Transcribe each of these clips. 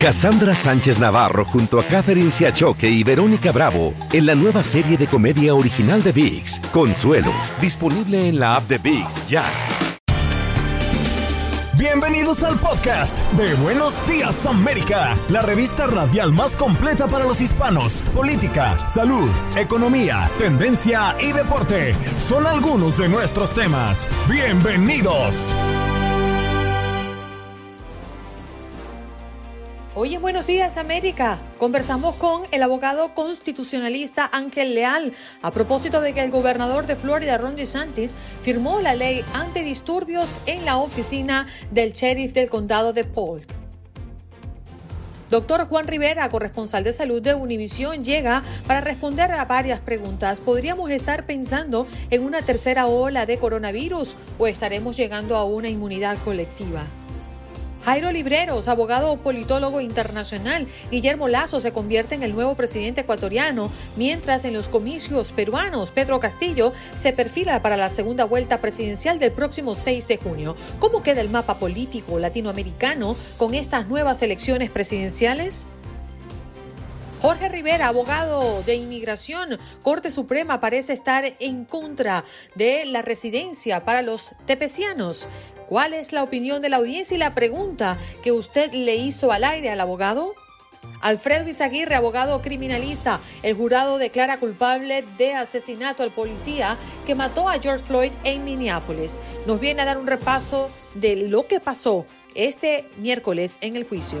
Cassandra Sánchez Navarro junto a Catherine Siachoque y Verónica Bravo en la nueva serie de comedia original de VIX, Consuelo, disponible en la app de VIX ya. Bienvenidos al podcast de Buenos Días América, la revista radial más completa para los hispanos. Política, salud, economía, tendencia y deporte son algunos de nuestros temas. Bienvenidos. Hoy en Buenos Días América conversamos con el abogado constitucionalista Ángel Leal a propósito de que el gobernador de Florida, Ron DeSantis, firmó la ley antidisturbios en la oficina del sheriff del condado de Polk. Doctor Juan Rivera, corresponsal de salud de Univisión, llega para responder a varias preguntas. ¿Podríamos estar pensando en una tercera ola de coronavirus o estaremos llegando a una inmunidad colectiva? Jairo Libreros, abogado politólogo internacional, Guillermo Lazo se convierte en el nuevo presidente ecuatoriano, mientras en los comicios peruanos Pedro Castillo se perfila para la segunda vuelta presidencial del próximo 6 de junio. ¿Cómo queda el mapa político latinoamericano con estas nuevas elecciones presidenciales? Jorge Rivera, abogado de inmigración, Corte Suprema parece estar en contra de la residencia para los tepecianos. ¿Cuál es la opinión de la audiencia y la pregunta que usted le hizo al aire al abogado? Alfredo Izaguirre, abogado criminalista, el jurado declara culpable de asesinato al policía que mató a George Floyd en Minneapolis. Nos viene a dar un repaso de lo que pasó este miércoles en el juicio.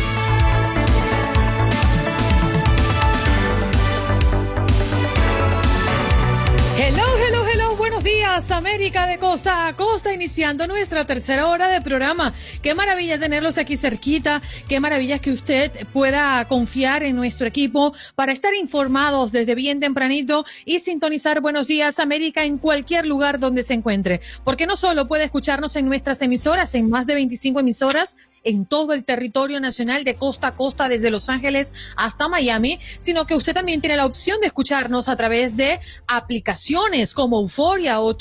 Buenos América de costa a costa, iniciando nuestra tercera hora de programa. Qué maravilla tenerlos aquí cerquita, qué maravilla que usted pueda confiar en nuestro equipo para estar informados desde bien tempranito y sintonizar Buenos días, América en cualquier lugar donde se encuentre. Porque no solo puede escucharnos en nuestras emisoras, en más de 25 emisoras, en todo el territorio nacional de costa a costa desde Los Ángeles hasta Miami, sino que usted también tiene la opción de escucharnos a través de aplicaciones como Euforia o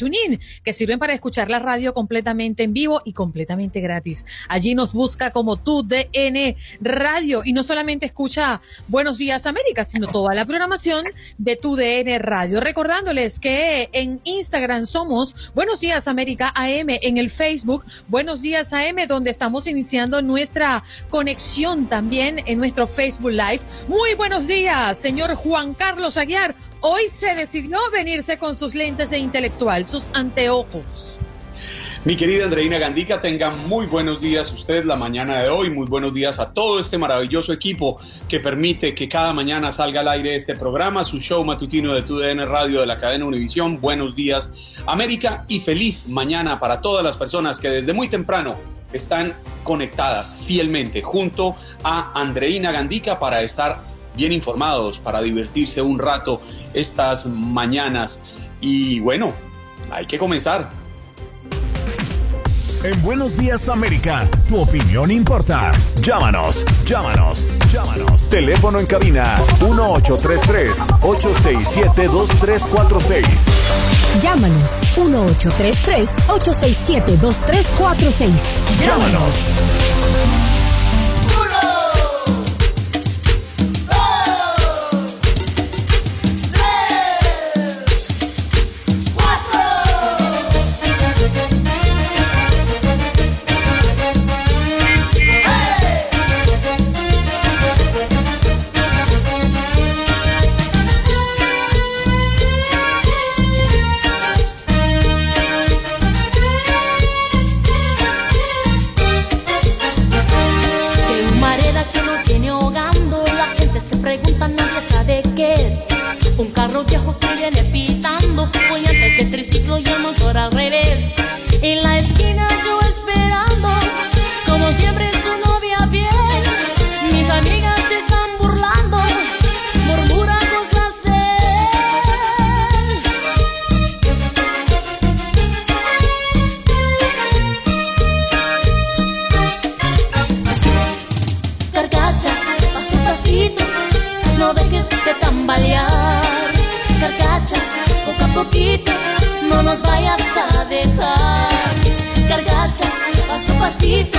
Que sirven para escuchar la radio completamente en vivo y completamente gratis. Allí nos busca como tu DN Radio y no solamente escucha Buenos Días América, sino toda la programación de tu DN Radio. Recordándoles que en Instagram somos Buenos Días América AM, en el Facebook Buenos Días AM, donde estamos iniciando nuestra conexión también en nuestro Facebook Live. Muy buenos días, señor Juan Carlos Aguiar. Hoy se decidió venirse con sus lentes de intelectual, sus anteojos. Mi querida Andreina Gandica, tenga muy buenos días usted la mañana de hoy, muy buenos días a todo este maravilloso equipo que permite que cada mañana salga al aire este programa, su show matutino de TUDN Radio de la cadena Univisión. Buenos días América y feliz mañana para todas las personas que desde muy temprano están conectadas fielmente junto a Andreina Gandica para estar bien informados, para divertirse un rato estas mañanas. Y bueno, hay que comenzar. En Buenos Días América, tu opinión importa. Llámanos, llámanos, llámanos. Teléfono en cabina 1833-867-2346. Llámanos 1833-867-2346. Llámanos. Poquito, no nos vayas a dejar. Carcacha, paso a pasito,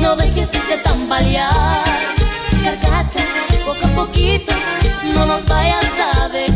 no dejes de tambalear. Carcacha, poco a poquito, no nos vayas a dejar.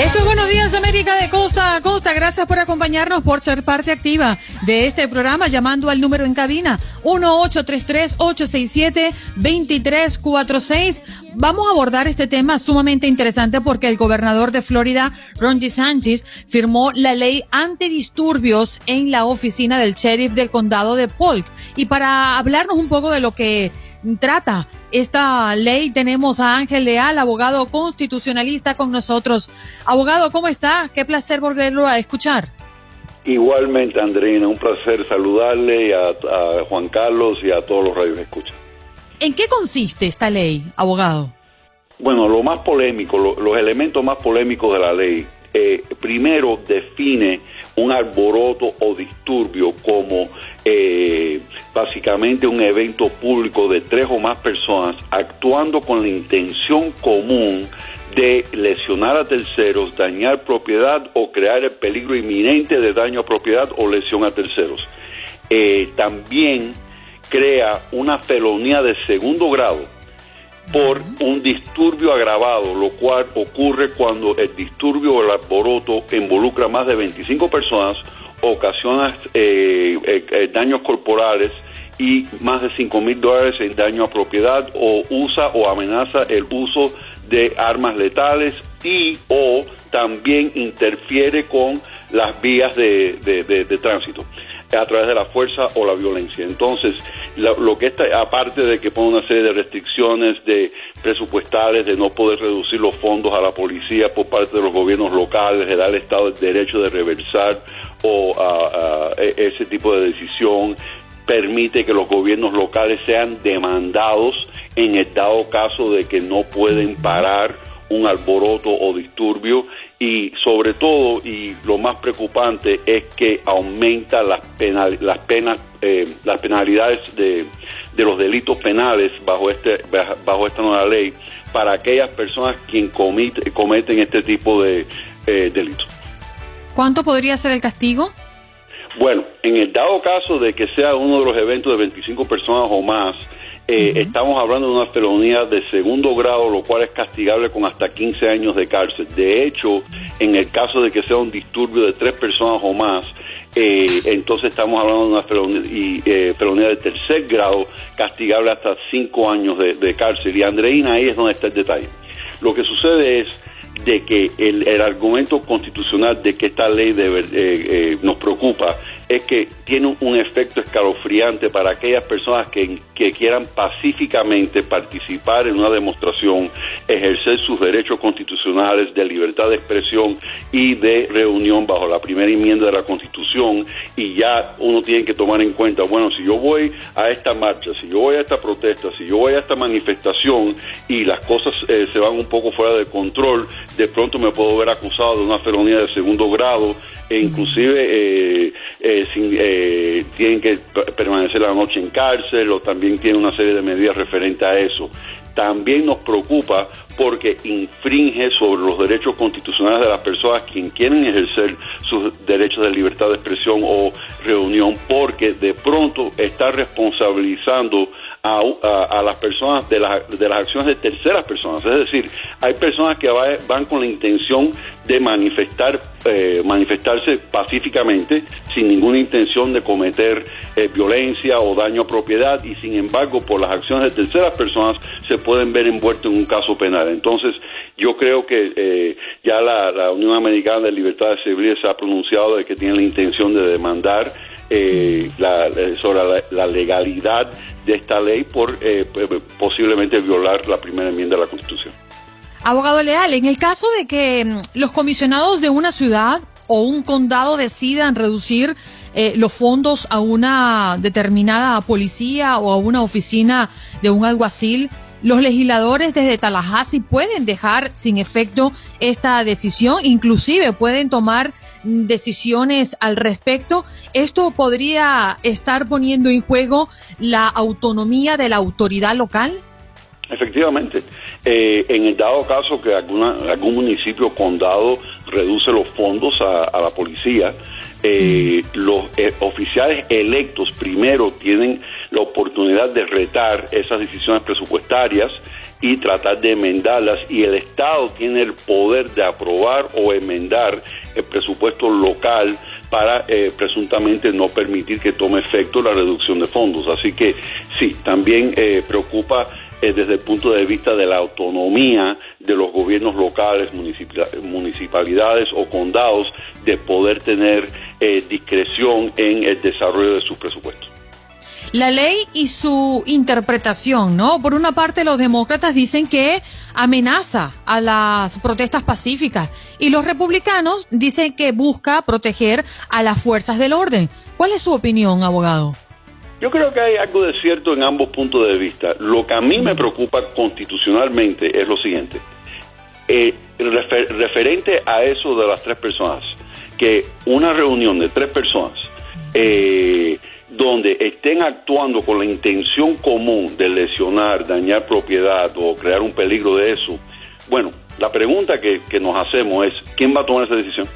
Esto es Buenos Días América de Costa a Costa. Gracias por acompañarnos, por ser parte activa de este programa, llamando al número en cabina 1833-867-2346. Vamos a abordar este tema sumamente interesante porque el gobernador de Florida, Ron DeSantis, firmó la ley antidisturbios en la oficina del sheriff del condado de Polk. Y para hablarnos un poco de lo que trata esta ley. Tenemos a Ángel Leal, abogado constitucionalista con nosotros. Abogado, ¿cómo está? Qué placer volverlo a escuchar. Igualmente, Andreina, un placer saludarle a, a Juan Carlos y a todos los radios que escuchan. ¿En qué consiste esta ley, abogado? Bueno, lo más polémico, lo, los elementos más polémicos de la ley, eh, primero define un alboroto o disturbio como eh, básicamente un evento público de tres o más personas actuando con la intención común de lesionar a terceros, dañar propiedad o crear el peligro inminente de daño a propiedad o lesión a terceros. Eh, también crea una felonía de segundo grado por un disturbio agravado, lo cual ocurre cuando el disturbio o el alboroto involucra más de 25 personas, ocasiona eh, eh, eh, daños corporales y más de 5 mil dólares en daño a propiedad o usa o amenaza el uso de armas letales y o también interfiere con las vías de, de, tránsito a través de la fuerza o la violencia. Entonces, lo, lo, que está, aparte de que pone una serie de restricciones de presupuestales, de no poder reducir los fondos a la policía por parte de los gobiernos locales, de dar al Estado el derecho de reversar o a, a ese tipo de decisión, permite que los gobiernos locales sean demandados en el dado caso de que no pueden parar un alboroto o disturbio y sobre todo y lo más preocupante es que aumenta las penal, las penas eh, las penalidades de, de, los delitos penales bajo este bajo esta nueva ley para aquellas personas quien comite, cometen este tipo de eh, delitos. ¿Cuánto podría ser el castigo? Bueno, en el dado caso de que sea uno de los eventos de 25 personas o más, eh, uh -huh. Estamos hablando de una felonía de segundo grado, lo cual es castigable con hasta 15 años de cárcel. De hecho, en el caso de que sea un disturbio de tres personas o más, eh, entonces estamos hablando de una felonía, y, eh, felonía de tercer grado, castigable hasta cinco años de, de, cárcel. Y Andreina, ahí es donde está el detalle. Lo que sucede es de que el, el argumento constitucional de que esta ley debe, eh, nos preocupa es que tiene un efecto escalofriante para aquellas personas que, que, quieran pacíficamente participar en una demostración, ejercer sus derechos constitucionales de libertad de expresión y de reunión bajo la primera enmienda de la Constitución y ya uno tiene que tomar en cuenta, bueno, si yo voy a esta marcha, si yo voy a esta protesta, si yo voy a esta manifestación y las cosas eh, se van un poco fuera de control, de pronto me puedo ver acusado de una felonía de segundo grado e inclusive eh, eh, eh, tienen que permanecer la noche en cárcel o también tienen una serie de medidas referentes a eso. También nos preocupa porque infringe sobre los derechos constitucionales de las personas quien quieren ejercer sus derechos de libertad de expresión o reunión, porque de pronto está responsabilizando a, a, a, las personas de, la, de las acciones de terceras personas. Es decir, hay personas que va, van con la intención de manifestar, eh, manifestarse pacíficamente sin ninguna intención de cometer eh, violencia o daño a propiedad y sin embargo por las acciones de terceras personas se pueden ver envueltos en un caso penal. Entonces, yo creo que eh, ya la, la, Unión Americana de Libertades Civiles se ha pronunciado de que tiene la intención de demandar eh, la, sobre la, la, legalidad de esta ley por eh, posiblemente violar la primera enmienda de la Constitución. Abogado Leal, en el caso de que mm, los comisionados de una ciudad o un condado decidan reducir eh, los fondos a una determinada policía o a una oficina de un alguacil, los legisladores desde Tallahassee pueden dejar sin efecto esta decisión, inclusive pueden tomar decisiones al respecto. ¿Esto podría estar poniendo en juego la autonomía de la autoridad local? Efectivamente, eh, en el dado caso que alguna, algún municipio o condado reduce los fondos a, la policía, eh, los eh, oficiales electos primero tienen la oportunidad de retar esas decisiones presupuestarias y tratar de enmendarlas y el Estado tiene el poder de aprobar o enmendar el presupuesto local para presuntamente no permitir que tome efecto la reducción de fondos. Así que sí, también preocupa eh, desde el punto de vista de la autonomía de los gobiernos locales, municipalidades o condados de poder tener eh, discreción en el desarrollo de sus presupuestos. La ley y su interpretación, ¿no? Por una parte, los demócratas dicen que amenaza a las protestas pacíficas y los republicanos dicen que busca proteger a las fuerzas del orden. ¿Cuál es su opinión, abogado? Yo creo que hay algo de cierto en ambos puntos de vista. Lo que a mí me preocupa constitucionalmente es lo siguiente. Eh, referente a eso de las tres personas, que una reunión de tres personas eh, donde estén actuando con la intención común de lesionar, dañar propiedad o crear un peligro de eso, bueno, la pregunta que, que nos hacemos es, ¿quién va a tomar esa decisión?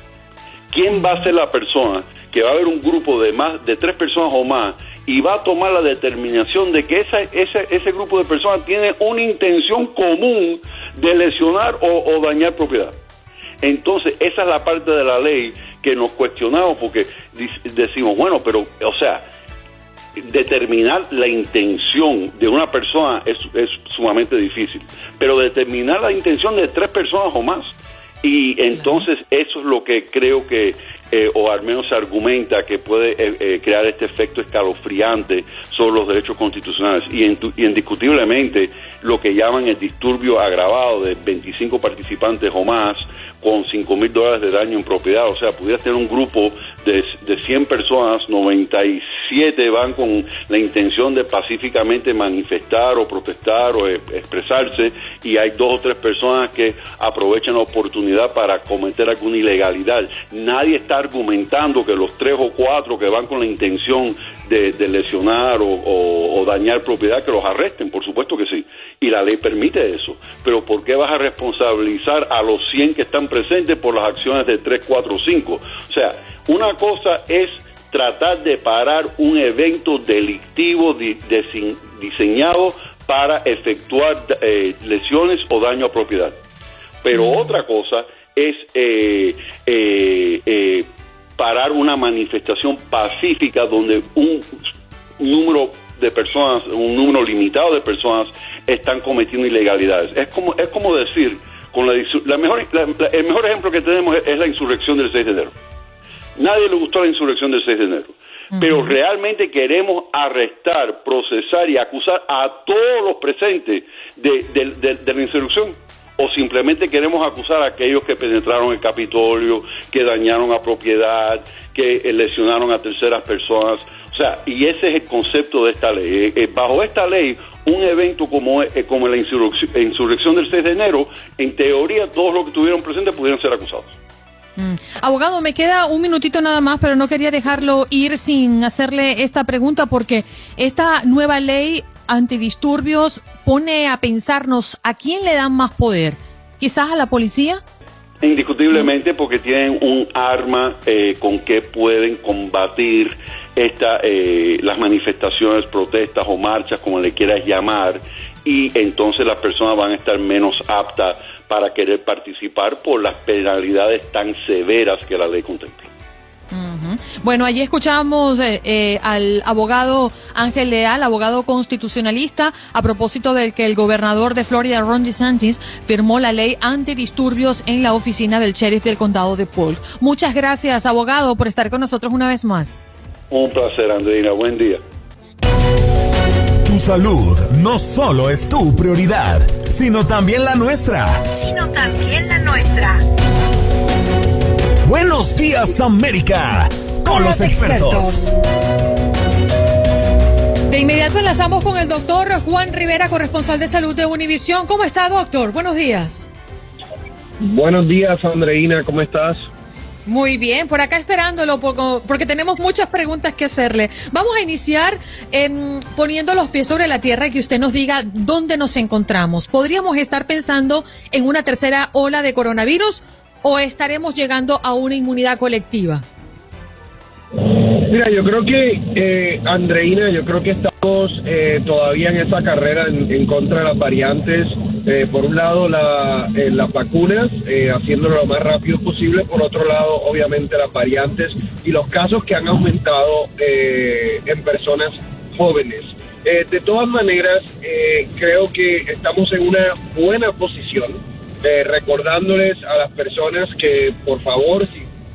¿Quién va a ser la persona que va a haber un grupo de más de tres personas o más y va a tomar la determinación de que esa, ese, ese grupo de personas tiene una intención común de lesionar o, dañar propiedad. Entonces, esa es la parte de la ley que nos cuestionamos porque decimos, bueno, pero, o sea, determinar la intención de una persona es, es sumamente difícil, pero determinar la intención de tres personas o más. Y entonces eso es lo que creo que, eh, o al menos se argumenta que puede eh, eh, crear este efecto escalofriante sobre los derechos constitucionales. Y, indiscutiblemente lo que llaman el disturbio agravado de 25 participantes o más con 5 mil dólares de daño en propiedad, o sea, pudiera tener un grupo de, de 100 personas, 97 van con la intención de pacíficamente manifestar o protestar o expresarse y hay dos o tres personas que aprovechan la oportunidad para cometer alguna ilegalidad. Nadie está argumentando que los tres o cuatro que van con la intención de, lesionar o, dañar propiedad que los arresten, por supuesto que sí. Y la ley permite eso. Pero ¿por qué vas a responsabilizar a los 100 que están presentes por las acciones de 3, 4, 5? O sea, una cosa es tratar de parar un evento delictivo diseñado para efectuar eh, lesiones o daño a propiedad. Pero otra cosa es eh, eh, parar una manifestación pacífica donde un número de personas, un número limitado de personas están cometiendo ilegalidades. Es como, es como decir, con la, mejor, el mejor ejemplo que tenemos es, la insurrección del 6 de enero. Nadie le gustó la insurrección del 6 de enero. Pero realmente queremos arrestar, procesar y acusar a todos los presentes de la insurrección o simplemente queremos acusar a aquellos que penetraron el Capitolio, que dañaron a propiedad, que eh, lesionaron a terceras personas. O sea, y ese es el concepto de esta ley. Eh, eh, bajo esta ley, un evento como, como la insurrección, del 6 de enero, en teoría todos los que estuvieron presentes pudieron ser acusados. Mm. Abogado, me queda un minutito nada más, pero no quería dejarlo ir sin hacerle esta pregunta porque esta nueva ley antidisturbios pone a pensarnos a quién le dan más poder, quizás a la policía. Indiscutiblemente porque tienen un arma eh, con que pueden combatir esta, eh, las manifestaciones, protestas o marchas, como le quieras llamar, y entonces las personas van a estar menos aptas para querer participar por las penalidades tan severas que la ley contempla. Bueno, allí escuchamos eh, eh, al abogado Ángel Leal, abogado constitucionalista, a propósito de que el gobernador de Florida, Ron DeSantis, firmó la ley antidisturbios en la oficina del sheriff del condado de Polk. Muchas gracias, abogado, por estar con nosotros una vez más. Un placer, Andreina. Buen día. Tu salud no solo es tu prioridad, sino también la nuestra. Sino también la nuestra. Buenos días América con, los, expertos. De inmediato enlazamos con el doctor Juan Rivera, corresponsal de salud de Univisión. ¿Cómo está, doctor? Buenos días. Buenos días, Andreina, ¿cómo estás? Muy bien, por acá esperándolo porque tenemos muchas preguntas que hacerle. Vamos a iniciar em, poniendo los pies sobre la tierra y que usted nos diga dónde nos encontramos. ¿Podríamos estar pensando en una tercera ola de coronavirus o estaremos llegando a una inmunidad colectiva? Mira, yo creo que, eh, Andreina, yo creo que estamos eh, todavía en esa carrera en, contra de las variantes. Eh, por un lado, la, eh, las vacunas, haciéndolo lo más rápido posible. Por otro lado, obviamente, las variantes y los casos que han aumentado en personas jóvenes. De todas maneras, creo que estamos en una buena posición, recordándoles a las personas que, por favor,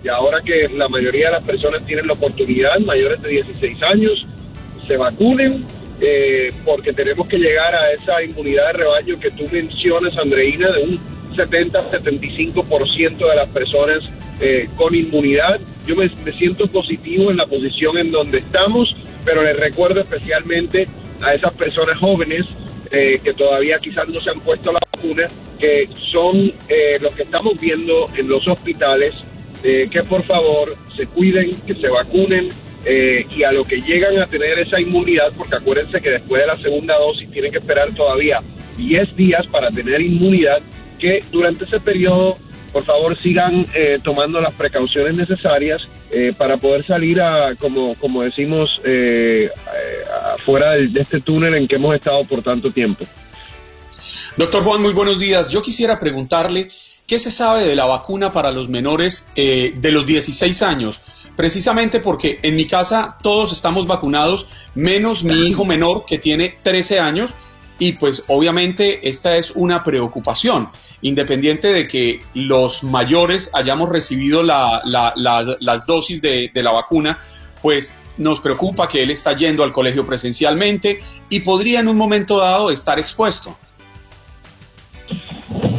y ahora que la mayoría de las personas tienen la oportunidad, mayores de 16 años, se vacunen, eh, porque tenemos que llegar a esa inmunidad de rebaño que tú mencionas, Andreina, de un 70-75% de las personas eh, con inmunidad. Yo me, siento positivo en la posición en donde estamos, pero les recuerdo especialmente a esas personas jóvenes eh, que todavía quizás no se han puesto la vacuna, que son los que estamos viendo en los hospitales eh, que por favor se cuiden, que se vacunen eh, y a lo que llegan a tener esa inmunidad, porque acuérdense que después de la segunda dosis tienen que esperar todavía 10 días para tener inmunidad, que durante ese periodo por favor sigan eh, tomando las precauciones necesarias para poder salir a, como, como decimos, eh, afuera de, de este túnel en que hemos estado por tanto tiempo. Doctor Juan, muy buenos días. Yo quisiera preguntarle ¿Qué se sabe de la vacuna para los menores eh, de los 16 años? Precisamente porque en mi casa todos estamos vacunados, menos mi hijo menor que tiene 13 años. Y pues obviamente esta es una preocupación, independiente de que los mayores hayamos recibido las dosis de, la vacuna, pues nos preocupa que él está yendo al colegio presencialmente y podría en un momento dado estar expuesto.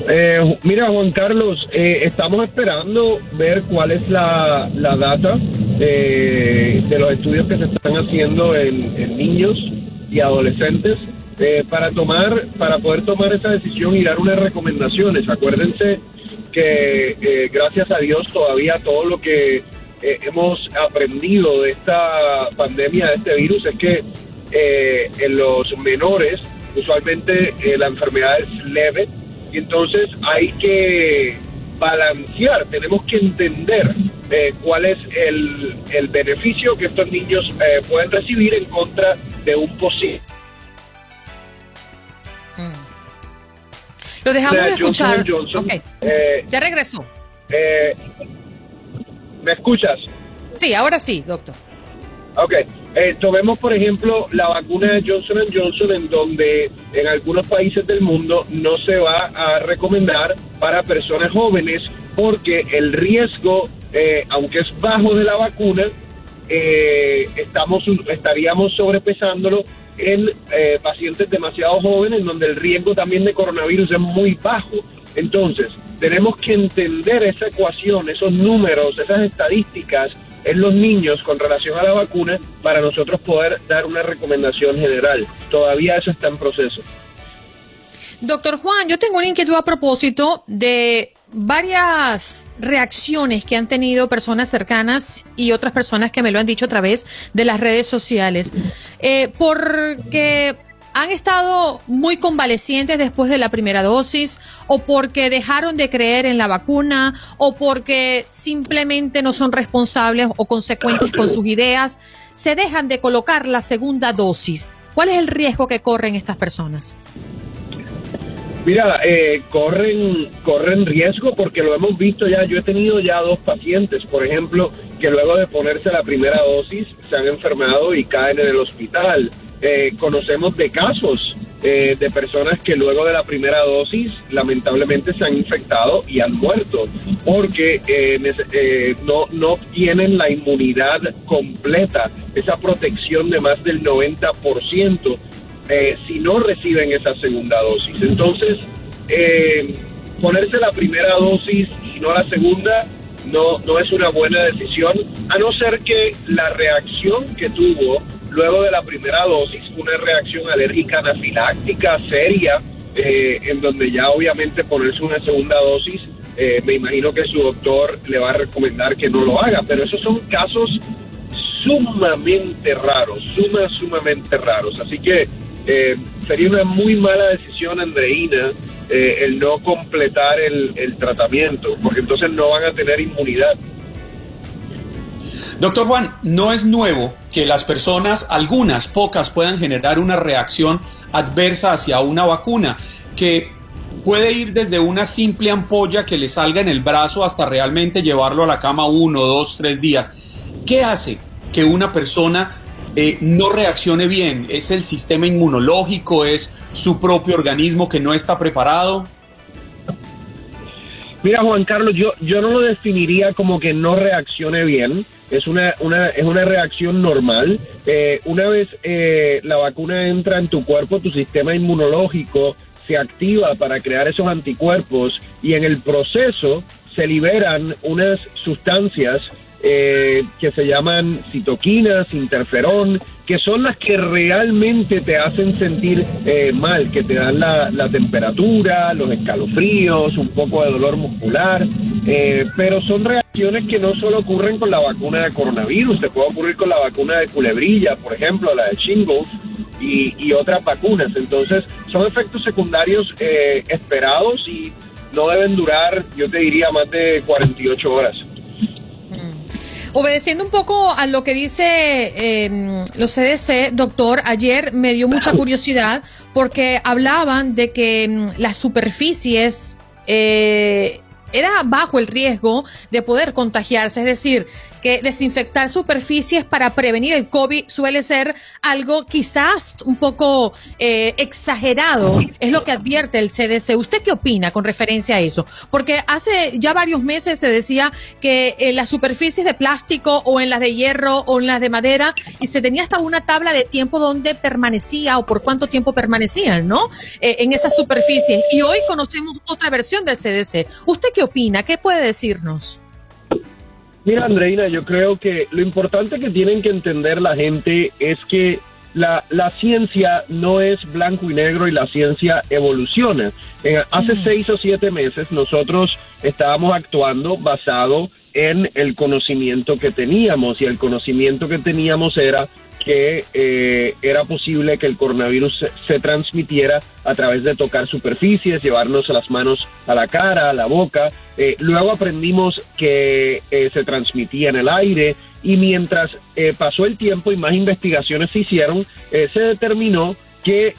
Eh, mira, Juan Carlos, eh, estamos esperando ver cuál es la, data eh, de los estudios que se están haciendo en, niños y adolescentes para tomar, para poder tomar esa decisión y dar unas recomendaciones. Acuérdense que gracias a Dios todavía todo lo que hemos aprendido de esta pandemia, de este virus, es que en los menores usualmente la enfermedad es leve y entonces hay que balancear, tenemos que entender eh, cuál es el, el, beneficio que estos niños eh, pueden recibir en contra de un posible. Lo dejamos de escuchar. Eh, ya regresó. ¿Me escuchas? Sí, ahora sí, doctor. Ok, eh, tomemos por ejemplo la vacuna de Johnson Johnson en donde en algunos países del mundo no se va a recomendar para personas jóvenes porque el riesgo, eh, aunque es bajo de la vacuna, eh, estamos estaríamos sobrepesándolo en pacientes demasiado jóvenes donde el riesgo también de coronavirus es muy bajo. Entonces, tenemos que entender esa ecuación, esos números, esas estadísticas en los niños con relación a la vacuna para nosotros poder dar una recomendación general. Todavía eso está en proceso. Doctor Juan, yo tengo una inquietud a propósito de varias reacciones que han tenido personas cercanas y otras personas que me lo han dicho a través de las redes sociales. Eh, porque han estado muy convalecientes después de la primera dosis o porque dejaron de creer en la vacuna o porque simplemente no son responsables o consecuentes con sus ideas, se dejan de colocar la segunda dosis. ¿Cuál es el riesgo que corren estas personas? Mira, eh, corren, corren riesgo porque lo hemos visto ya. Yo he tenido ya dos pacientes, por ejemplo, que luego de ponerse la primera dosis se han enfermado y caen en el hospital. Eh, conocemos de casos eh, de personas que luego de la primera dosis lamentablemente se han infectado y han muerto porque eh, no, no tienen la inmunidad completa, esa protección de más del 90% si no reciben esa segunda dosis. Entonces, ponerse la primera dosis y no la segunda no, no es una buena decisión, a no ser que la reacción que tuvo luego de la primera dosis una reacción alérgica anafiláctica seria, eh, en donde ya obviamente ponerse una segunda dosis eh, me imagino que su doctor le va a recomendar que no lo haga, pero esos son casos sumamente raros, suma, sumamente raros. Así que eh, sería una muy mala decisión, Andreina, eh, el no completar el, el tratamiento, porque entonces no van a tener inmunidad. Doctor Juan, no es nuevo que las personas, algunas, pocas, puedan generar una reacción adversa hacia una vacuna, que puede ir desde una simple ampolla que le salga en el brazo hasta realmente llevarlo a la cama uno, dos, tres días. ¿Qué hace que una persona eh, no reaccione bien? ¿Es el sistema inmunológico? ¿Es su propio organismo que no está preparado? Mira, Juan Carlos, yo, yo no lo definiría como que no reaccione bien. Es una, una, es una reacción normal. Eh, una vez eh, la vacuna entra en tu cuerpo, tu sistema inmunológico se activa para crear esos anticuerpos y en el proceso se liberan unas sustancias eh, que se llaman citoquinas, interferón, que son las que realmente te hacen sentir eh, mal, que te dan la, la, temperatura, los escalofríos, un poco de dolor muscular, eh, pero son reacciones que no solo ocurren con la vacuna de coronavirus, se puede ocurrir con la vacuna de culebrilla, por ejemplo, la de shingles y, y otras vacunas. Entonces, son efectos secundarios eh, esperados y no deben durar, yo te diría, más de 48 horas. Obedeciendo un poco a lo que dice eh, los CDC, doctor, ayer me dio mucha curiosidad porque hablaban de que mm, las superficies eh, era bajo el riesgo de poder contagiarse, es decir, que desinfectar superficies para prevenir el COVID suele ser algo quizás un poco eh, exagerado, es lo que advierte el CDC. ¿Usted qué opina con referencia a eso? Porque hace ya varios meses se decía que en las superficies de plástico o en las de hierro o en las de madera y se tenía hasta una tabla de tiempo donde permanecía o por cuánto tiempo permanecían, ¿no? Eh, en esas superficies. Y hoy conocemos otra versión del CDC. ¿Usted qué opina? ¿Qué puede decirnos? Mira, Andreina, yo creo que lo importante que tienen que entender la gente es que la, la ciencia no es blanco y negro y la ciencia evoluciona. hace seis o siete meses nosotros estábamos actuando basado en el conocimiento que teníamos y el conocimiento que teníamos era que eh, era posible que el coronavirus se, transmitiera a través de tocar superficies, llevarnos las manos a la cara, a la boca. Eh, luego aprendimos que eh, se transmitía en el aire y mientras pasó el tiempo y más investigaciones se hicieron, se determinó que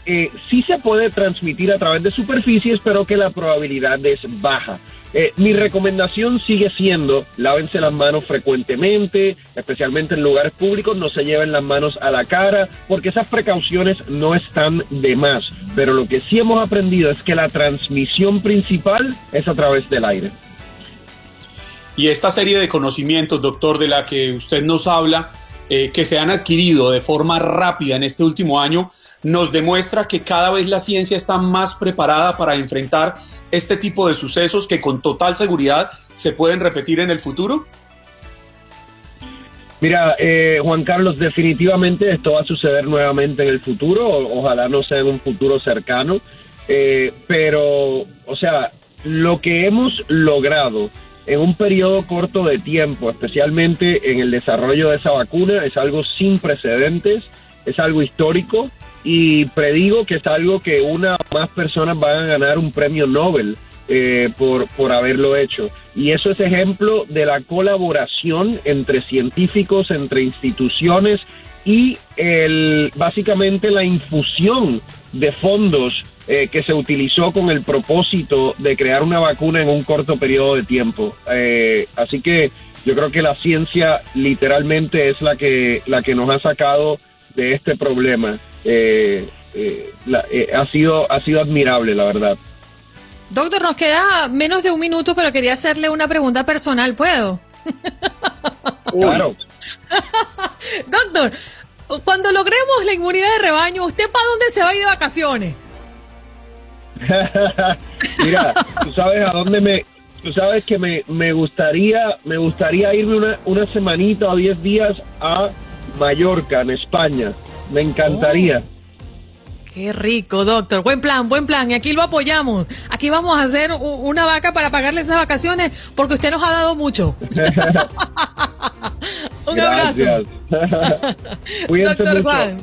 sí se puede transmitir a través de superficies, pero que la probabilidad es baja. Eh, mi recomendación sigue siendo, lávense las manos frecuentemente, especialmente en lugares públicos, no se lleven las manos a la cara, porque esas precauciones no están de más. Pero lo que sí hemos aprendido es que la transmisión principal es a través del aire. Y esta serie de conocimientos, doctor, de la que usted nos habla, eh, que se han adquirido de forma rápida en este último año, nos demuestra que cada vez la ciencia está más preparada para enfrentar este tipo de sucesos que con total seguridad se pueden repetir en el futuro? Mira, eh, Juan Carlos, definitivamente esto va a suceder nuevamente en el futuro, ojalá no sea en un futuro cercano, eh, pero, o sea, lo que hemos logrado en un periodo corto de tiempo, especialmente en el desarrollo de esa vacuna, es algo sin precedentes, es algo histórico y predigo que es algo que una o más personas van a ganar un premio Nobel eh, por, por haberlo hecho. Y eso es ejemplo de la colaboración entre científicos, entre instituciones y el, básicamente la infusión de fondos eh, que se utilizó con el propósito de crear una vacuna en un corto periodo de tiempo. Eh, así que yo creo que la ciencia literalmente es la que, la que nos ha sacado de este problema eh, eh, eh, ha, sido, ha sido admirable, la verdad. Doctor, nos queda menos de un minuto, pero quería hacerle una pregunta personal, ¿puedo? Claro. Doctor, cuando logremos la inmunidad de rebaño, ¿usted para dónde se va a ir de vacaciones? Mira, tú sabes a dónde me, tú sabes que me, me gustaría, me gustaría irme una, una semanita o diez días a Mallorca, en España. Me encantaría. Qué rico, doctor. Buen plan, buen plan. Y aquí lo apoyamos. Aquí vamos a hacer una vaca para pagarle esas vacaciones porque usted nos ha dado mucho. Un abrazo. doctor Juan.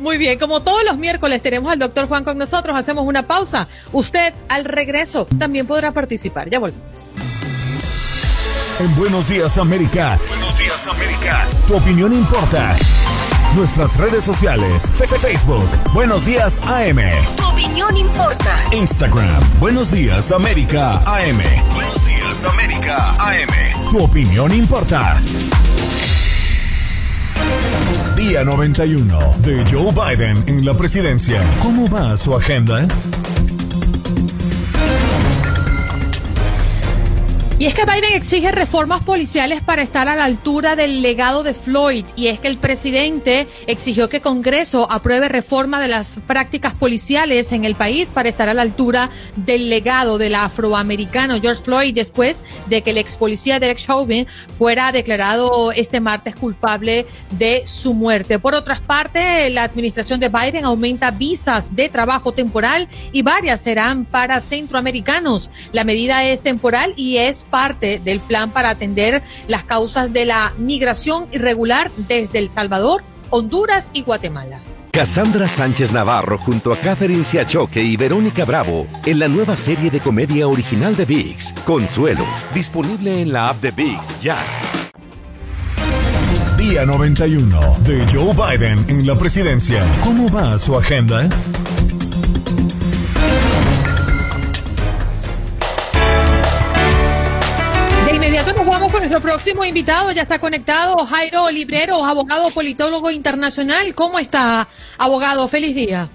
Muy bien, como todos los miércoles tenemos al doctor Juan con nosotros, hacemos una pausa. Usted al regreso también podrá participar. Ya volvemos. En Buenos Días América. Buenos Días América. Tu opinión importa. Nuestras redes sociales. Facebook. Buenos Días AM. Tu opinión importa. Instagram. Buenos Días América AM. Buenos Días América AM. Tu opinión importa. Día 91 de Joe Biden en la presidencia. ¿Cómo va su agenda? Y es que Biden exige reformas policiales para estar a la altura del legado de Floyd. Y es que el presidente exigió que Congreso apruebe reforma de las prácticas policiales en el país para estar a la altura del legado del afroamericano George Floyd después de que el ex policía Derek Chauvin fuera declarado este martes culpable de su muerte. Por otra parte, la administración de Biden aumenta visas de trabajo temporal y varias serán para centroamericanos. La medida es temporal y es parte del plan para atender las causas de la migración irregular desde El Salvador, Honduras y Guatemala. Cassandra Sánchez Navarro junto a Catherine Siachoque y Verónica Bravo en la nueva serie de comedia original de VIX, Consuelo, disponible en la app de VIX ya. Día 91 de Joe Biden en la presidencia. ¿Cómo va su agenda? Nuestro próximo invitado. Ya está conectado Jairo Librero, abogado politólogo internacional. ¿Cómo está, abogado? Feliz día.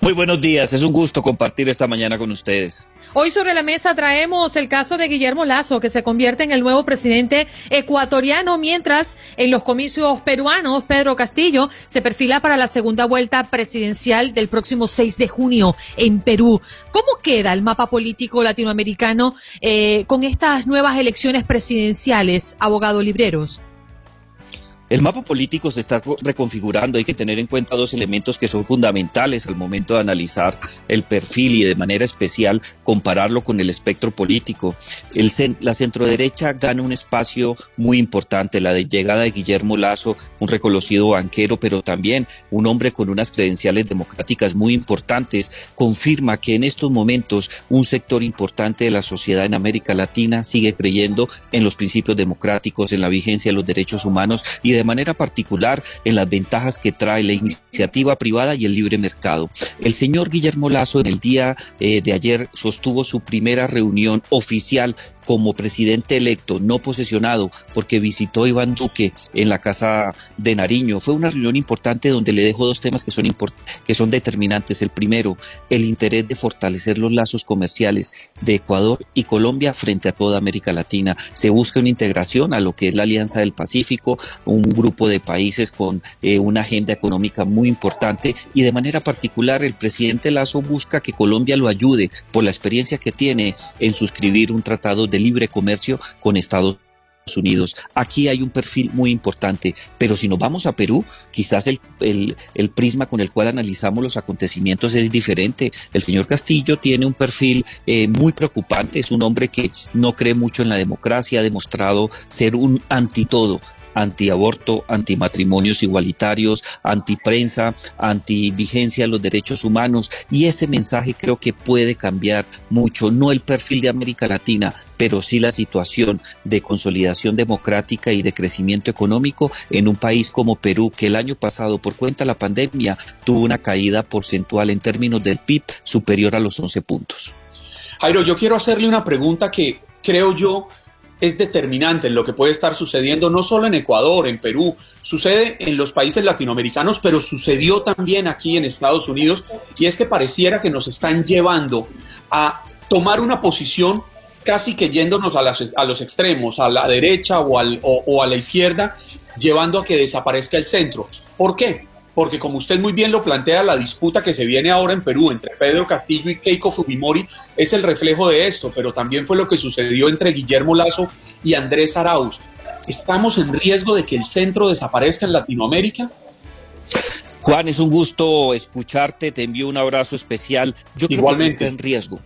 Muy buenos días. Es un gusto compartir esta mañana con ustedes. Hoy sobre la mesa traemos el caso de Guillermo Lazo, que se convierte en el nuevo presidente ecuatoriano, mientras en los comicios peruanos, Pedro Castillo se perfila para la segunda vuelta presidencial del próximo 6 de junio en Perú. ¿Cómo queda el mapa político latinoamericano eh, con estas nuevas elecciones presidenciales, abogado Libreros? El mapa político se está reconfigurando. Hay que tener en cuenta dos elementos que son fundamentales al momento de analizar el perfil y de manera especial compararlo con el espectro político. El, la centroderecha gana un espacio muy importante. La llegada de Guillermo Lazo, un reconocido banquero, pero también un hombre con unas credenciales democráticas muy importantes, confirma que en estos momentos un sector importante de la sociedad en América Latina sigue creyendo en los principios democráticos, en la vigencia de los derechos humanos y de de manera particular en las ventajas que trae la iniciativa privada y el libre mercado. El señor Guillermo Lazo en el día eh, de ayer sostuvo su primera reunión oficial como presidente electo, no posesionado, porque visitó a Iván Duque en la casa de Nariño. Fue una reunión importante donde le dejó dos temas que son, que son determinantes. El primero, el interés de fortalecer los lazos comerciales de Ecuador y Colombia frente a toda América Latina. Se busca una integración a lo que es la Alianza del Pacífico, un grupo de países con eh, una agenda económica muy importante y de manera particular el presidente Lazo busca que Colombia lo ayude por la experiencia que tiene en suscribir un tratado de libre comercio con Estados Unidos. Aquí hay un perfil muy importante, pero si nos vamos a Perú, quizás el, el, prisma con el cual analizamos los acontecimientos es diferente. El señor Castillo tiene un perfil eh, muy preocupante, es un hombre que no cree mucho en la democracia, ha demostrado ser un antitodo antiaborto, antimatrimonios igualitarios, antiprensa, antivigencia de los derechos humanos y ese mensaje creo que puede cambiar mucho, no el perfil de América Latina, pero sí la situación de consolidación democrática y de crecimiento económico en un país como Perú, que el año pasado, por cuenta de la pandemia, tuvo una caída porcentual en términos del PIB superior a los 11 puntos. Jairo, yo quiero hacerle una pregunta que creo yo es determinante en lo que puede estar sucediendo no solo en Ecuador, en Perú, sucede en los países latinoamericanos, pero sucedió también aquí en Estados Unidos, y es que pareciera que nos están llevando a tomar una posición casi que yéndonos a, los extremos, a la derecha o, o a la izquierda, llevando a que desaparezca el centro. ¿Por qué? Porque como usted muy bien lo plantea, la disputa que se viene ahora en Perú entre Pedro Castillo y Keiko Fujimori es el reflejo de esto, pero también fue lo que sucedió entre Guillermo Lazo y Andrés Arauz. ¿Estamos en riesgo de que el centro desaparezca en Latinoamérica? Juan, es un gusto escucharte, te envío un abrazo especial. Yo creo que sí está en riesgo.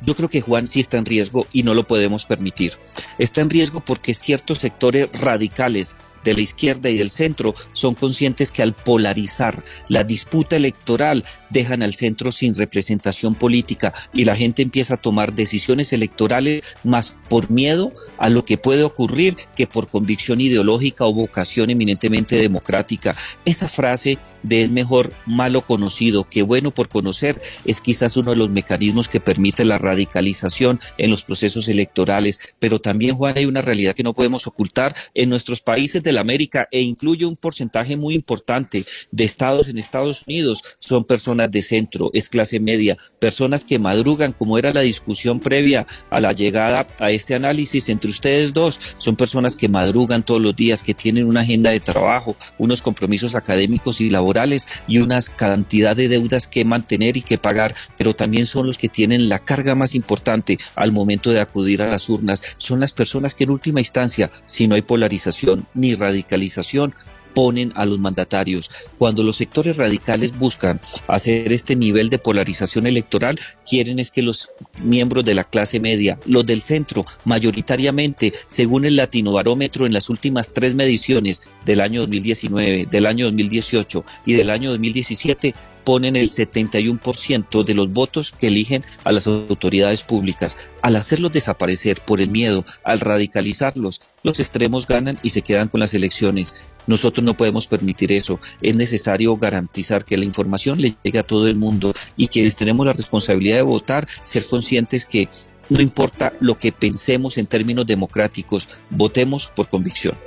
Yo creo que Juan sí está en riesgo y no lo podemos permitir. Está en riesgo porque ciertos sectores radicales de la izquierda y del centro son conscientes que al polarizar la disputa electoral dejan al centro sin representación política y la gente empieza a tomar decisiones electorales más por miedo a lo que puede ocurrir que por convicción ideológica o vocación eminentemente democrática. Esa frase de es mejor malo conocido que bueno por conocer es quizás uno de los mecanismos que permite la radicalización en los procesos electorales, pero también Juan hay una realidad que no podemos ocultar en nuestros países de América e incluye un porcentaje muy importante de estados en Estados Unidos son personas de centro, es clase media, personas que madrugan, como era la discusión previa a la llegada a este análisis entre ustedes dos, son personas que madrugan todos los días, que tienen una agenda de trabajo, unos compromisos académicos y laborales y unas cantidad de deudas que mantener y que pagar, pero también son los que tienen la carga más importante al momento de acudir a las urnas, son las personas que en última instancia, si no hay polarización ni radicalización ponen a los mandatarios. Cuando los sectores radicales buscan hacer este nivel de polarización electoral, quieren es que los miembros de la clase media, los del centro, mayoritariamente, según el Latino Barómetro en las últimas tres mediciones del año 2019, del año 2018 y del año 2017, ponen el 71% de los votos que eligen a las autoridades públicas. Al hacerlos desaparecer por el miedo, al radicalizarlos, los extremos ganan y se quedan con las elecciones. Nosotros no podemos permitir eso. Es necesario garantizar que la información le llegue a todo el mundo y quienes tenemos la responsabilidad de votar, ser conscientes que no importa lo que pensemos en términos democráticos, votemos por convicción.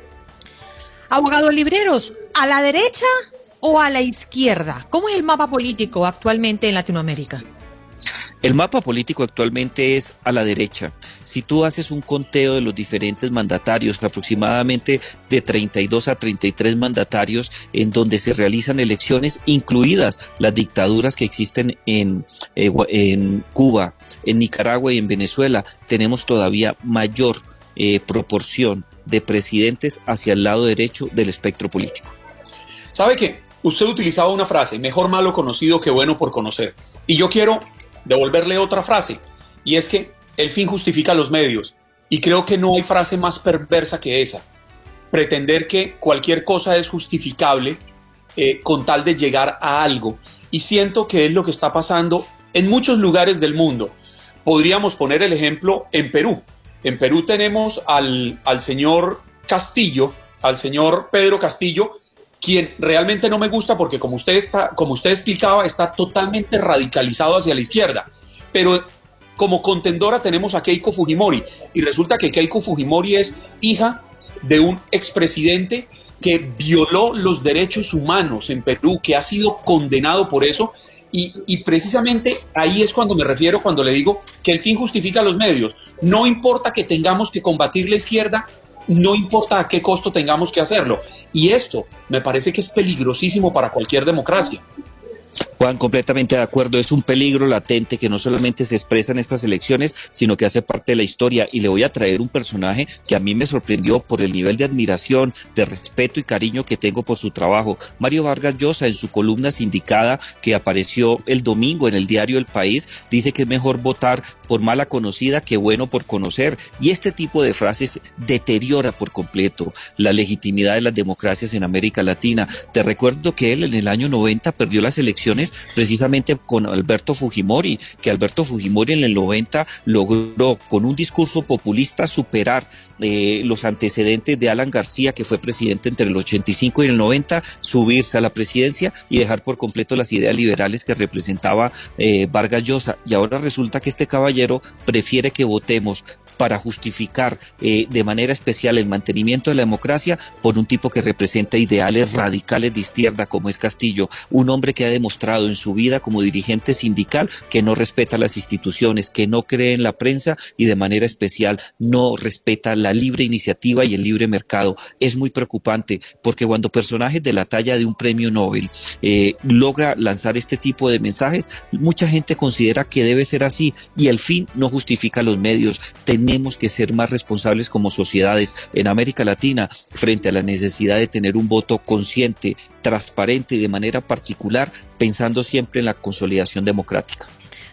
Abogados libreros, a la derecha o a la izquierda? ¿Cómo es el mapa político actualmente en Latinoamérica? El mapa político actualmente es a la derecha. Si tú haces un conteo de los diferentes mandatarios, aproximadamente de 32 a 33 mandatarios, en donde se realizan elecciones, incluidas las dictaduras que existen en, eh, en Cuba, en Nicaragua y en Venezuela, tenemos todavía mayor eh, proporción de presidentes hacia el lado derecho del espectro político. ¿Sabe qué? Usted utilizaba una frase, mejor malo conocido que bueno por conocer. Y yo quiero devolverle otra frase, y es que el fin justifica los medios. Y creo que no hay frase más perversa que esa. Pretender que cualquier cosa es justificable eh, con tal de llegar a algo. Y siento que es lo que está pasando en muchos lugares del mundo. Podríamos poner el ejemplo en Perú. En Perú tenemos al, al señor Castillo, al señor Pedro Castillo, quien realmente no me gusta porque como usted está, como usted explicaba, está totalmente radicalizado hacia la izquierda. Pero como contendora tenemos a Keiko Fujimori y resulta que Keiko Fujimori es hija de un expresidente que violó los derechos humanos en Perú, que ha sido condenado por eso y, y, precisamente ahí es cuando me refiero cuando le digo que el fin justifica los medios. No importa que tengamos que combatir la izquierda, no importa a qué costo tengamos que hacerlo. Y esto me parece que es peligrosísimo para cualquier democracia. Juan, completamente de acuerdo. Es un peligro latente que no solamente se expresa en estas elecciones, sino que hace parte de la historia. Y le voy a traer un personaje que a mí me sorprendió por el nivel de admiración, de respeto y cariño que tengo por su trabajo. Mario Vargas Llosa, en su columna sindicada que apareció el domingo en el diario El País, dice que es mejor votar por mala conocida que bueno por conocer. Y este tipo de frases deteriora por completo la legitimidad de las democracias en América Latina. Te recuerdo que él en el año 90 perdió las elecciones precisamente con Alberto Fujimori, que Alberto Fujimori en el 90 logró con un discurso populista superar eh, los antecedentes de Alan García, que fue presidente entre el 85 y el 90, subirse a la presidencia y dejar por completo las ideas liberales que representaba eh, Vargas Llosa. Y ahora resulta que este caballero prefiere que votemos para justificar eh, de manera especial el mantenimiento de la democracia por un tipo que representa ideales radicales de izquierda como es Castillo, un hombre que ha demostrado en su vida como dirigente sindical que no respeta las instituciones, que no cree en la prensa y de manera especial no respeta la libre iniciativa y el libre mercado. Es muy preocupante porque cuando personajes de la talla de un premio Nobel eh, logra lanzar este tipo de mensajes, mucha gente considera que debe ser así y el fin no justifica los medios tenemos que ser más responsables como sociedades en América Latina frente a la necesidad de tener un voto consciente, transparente y de manera particular, pensando siempre en la consolidación democrática.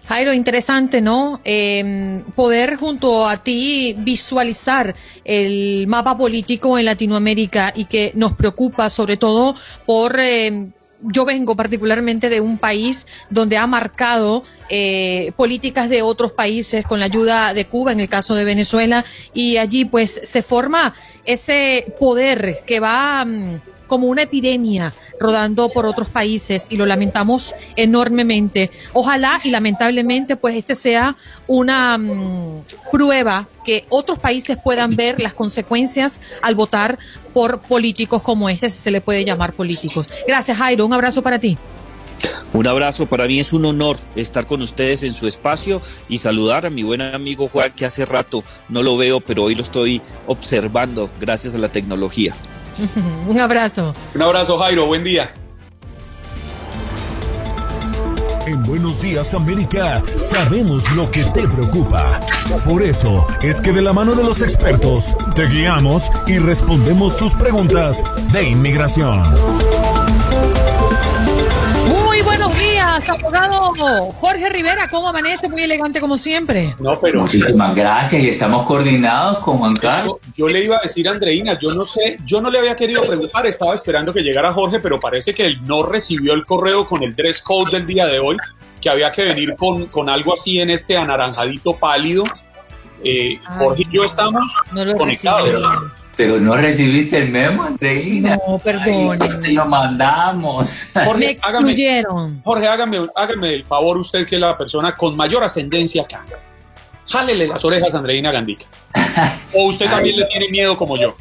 Jairo, interesante, ¿no? Eh, poder junto a ti visualizar el mapa político en Latinoamérica y que nos preocupa sobre todo por eh, yo vengo particularmente de un país donde ha marcado eh, políticas de otros países con la ayuda de Cuba, en el caso de Venezuela, y allí pues se forma ese poder que va mm, como una epidemia rodando por otros países y lo lamentamos enormemente. Ojalá y lamentablemente pues este sea una mm, prueba que otros países puedan ver las consecuencias al votar por políticos como este, si se le puede llamar políticos. Gracias Jairo, un abrazo para ti. Un abrazo, para mí es un honor estar con ustedes en su espacio y saludar a mi buen amigo Juan que hace rato no lo veo, pero hoy lo estoy observando gracias a la tecnología. Un abrazo. Un abrazo, Jairo. Buen día. En Buenos Días América sabemos lo que te preocupa. Por eso es que de la mano de los expertos te guiamos y respondemos tus preguntas de inmigración. Muy buenos días, abogado Jorge Rivera. ¿Cómo amanece? Muy elegante como siempre. No, pero. Muchísimas gracias y estamos coordinados con Juan Carlos. Yo, le iba a decir a Andreina, yo no sé, yo no le había querido preguntar, estaba esperando que llegara Jorge, pero parece que él no recibió el correo con el dress code del día de hoy, que había que venir con, con algo así en este anaranjadito pálido. Eh, Jorge y yo estamos conectados. Pero no recibiste el memo, Andreina. No, perdón. Te lo mandamos. Jorge, Me excluyeron. Jorge, hágame, hágame el favor usted que es la persona con mayor ascendencia acá. Jálele las orejas a Andreina Gandica. ¿O usted también le tiene miedo como yo?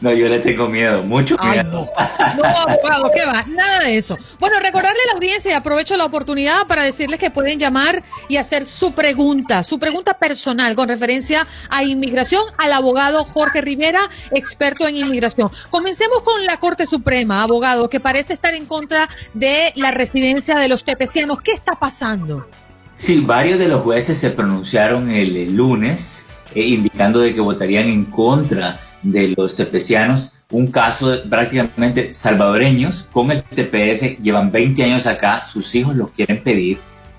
No, yo le tengo miedo, mucho miedo. no. abogado, ¿qué va? Nada de eso. Bueno, recordarle a la audiencia y aprovecho la oportunidad para decirles que pueden llamar y hacer su pregunta, su pregunta personal con referencia a inmigración al abogado Jorge Rivera, experto en inmigración. Comencemos con la Corte Suprema, abogado, que parece estar en contra de la residencia de los tepecianos. ¿Qué está pasando? Sí, varios de los jueces se pronunciaron el, lunes eh, indicando de que votarían en contra de los tepecianos, un caso prácticamente salvadoreños con el TPS, llevan 20 años acá, sus hijos los quieren pedir.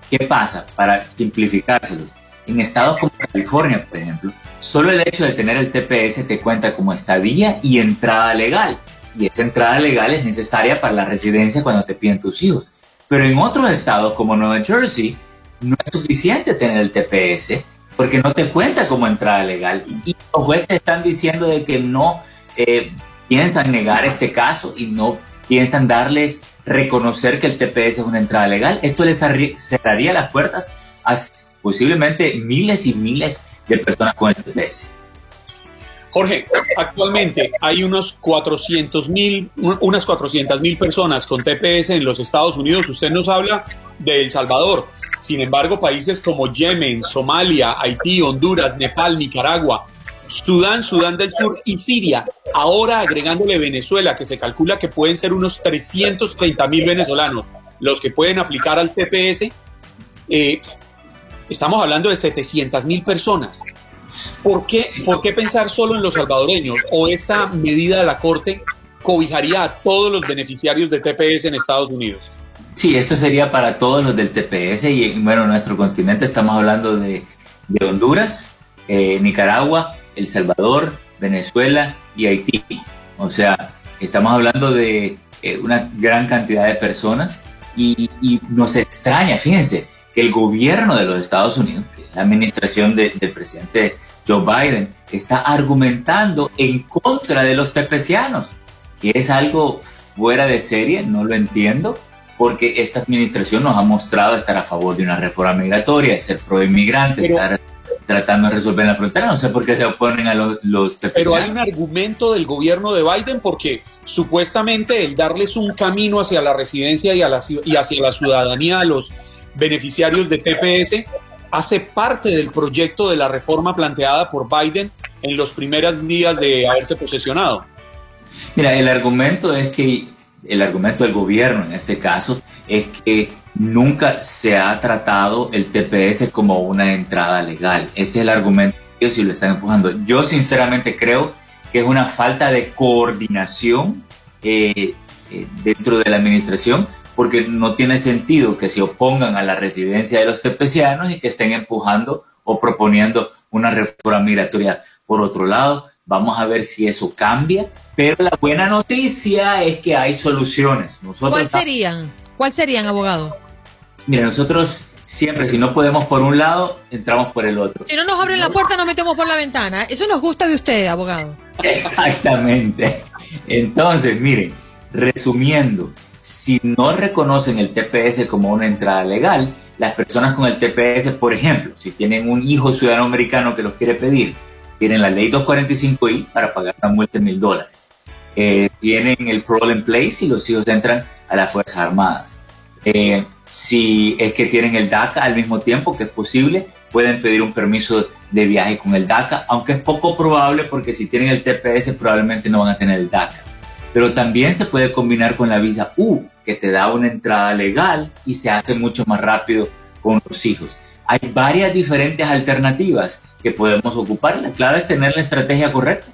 ¿Qué pasa? Para simplificárselo, en estados como California, por ejemplo, solo el hecho de tener el TPS te cuenta como estadía y entrada legal. Y esa entrada legal es necesaria para la residencia cuando te piden tus hijos. Pero en otros estados como Nueva Jersey, no es suficiente tener el TPS porque no te cuenta como entrada legal. Y los jueces están diciendo de que no eh, piensan negar este caso y no piensan darles reconocer que el TPS es una entrada legal. Esto les cerraría las puertas a posiblemente miles y miles de personas con el TPS. Jorge, actualmente hay unos 400 mil, unas 400 mil personas con TPS en los Estados Unidos. Usted nos habla de El Salvador. Sin embargo, países como Yemen, Somalia, Haití, Honduras, Nepal, Nicaragua, Sudán, Sudán del Sur y Siria, ahora agregándole Venezuela, que se calcula que pueden ser unos 330 mil venezolanos los que pueden aplicar al TPS, eh, estamos hablando de 700 mil personas. ¿Por qué, ¿Por qué pensar solo en los salvadoreños? ¿O esta medida de la Corte cobijaría a todos los beneficiarios de TPS en Estados Unidos? Sí, esto sería para todos los del TPS y bueno, nuestro continente estamos hablando de, Honduras, eh, Nicaragua, El Salvador, Venezuela y Haití. O sea, estamos hablando de eh, una gran cantidad de personas y, nos extraña, fíjense, que el gobierno de los Estados Unidos, la administración del presidente Joe Biden, está argumentando en contra de los tepecianos, que es algo fuera de serie, no lo entiendo porque esta administración nos ha mostrado estar a favor de una reforma migratoria, ser pro inmigrante, estar tratando de resolver la frontera. No sé por qué se oponen a los, los Pero hay un argumento del gobierno de Biden porque supuestamente el darles un camino hacia la residencia y, a la, y hacia la ciudadanía a los beneficiarios de TPS hace parte del proyecto de la reforma planteada por Biden en los primeros días de haberse posesionado. Mira, el argumento es que el argumento del gobierno en este caso es que nunca se ha tratado el TPS como una entrada legal. Ese es el argumento ellos y lo están empujando. Yo sinceramente creo que es una falta de coordinación eh, eh, dentro de la administración, porque no tiene sentido que se opongan a la residencia de los tepecianos y que estén empujando o proponiendo una reforma migratoria. Por otro lado, vamos a ver si eso cambia, pero la buena noticia es que hay soluciones. ¿Cuáles serían? ¿Cuáles serían, abogado? Mira, nosotros siempre, si no podemos por un lado, entramos por el otro. Si no nos abren la puerta, nos metemos por la ventana. Eso nos gusta de usted, abogado. Exactamente. Entonces, miren, resumiendo, si no reconocen el TPS como una entrada legal, las personas con el TPS, por ejemplo, si tienen un hijo ciudadano americano que los quiere pedir, tienen la ley 245I para pagar la multa de mil dólares. Eh, tienen el parole in place y los hijos entran a las Fuerzas Armadas. Eh, si es que tienen el DACA al mismo tiempo, que es posible, pueden pedir un permiso de viaje con el DACA, aunque es poco probable porque si tienen el TPS probablemente no van a tener el DACA. Pero también se puede combinar con la visa U, que te da una entrada legal y se hace mucho más rápido con los hijos. Hay varias diferentes alternativas que podemos ocupar. La clave es tener la estrategia correcta.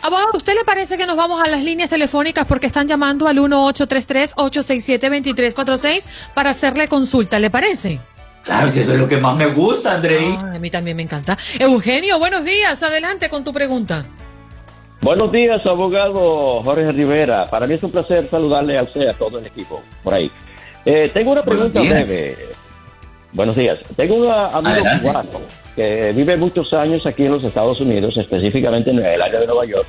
Abogado, ¿usted le parece que nos vamos a las líneas telefónicas porque están llamando al 1833-867-2346 para hacerle consulta? ¿Le parece? Claro, si eso es lo que más me gusta, Andrei. a mí también me encanta. Eugenio, buenos días. Adelante con tu pregunta. Buenos días, abogado Jorge Rivera. Para mí es un placer saludarle a usted, a todo el equipo por ahí. Eh, tengo una pregunta breve. Buenos días. Tengo un amigo cubano que vive muchos años aquí en los Estados Unidos, específicamente en el área de Nueva York,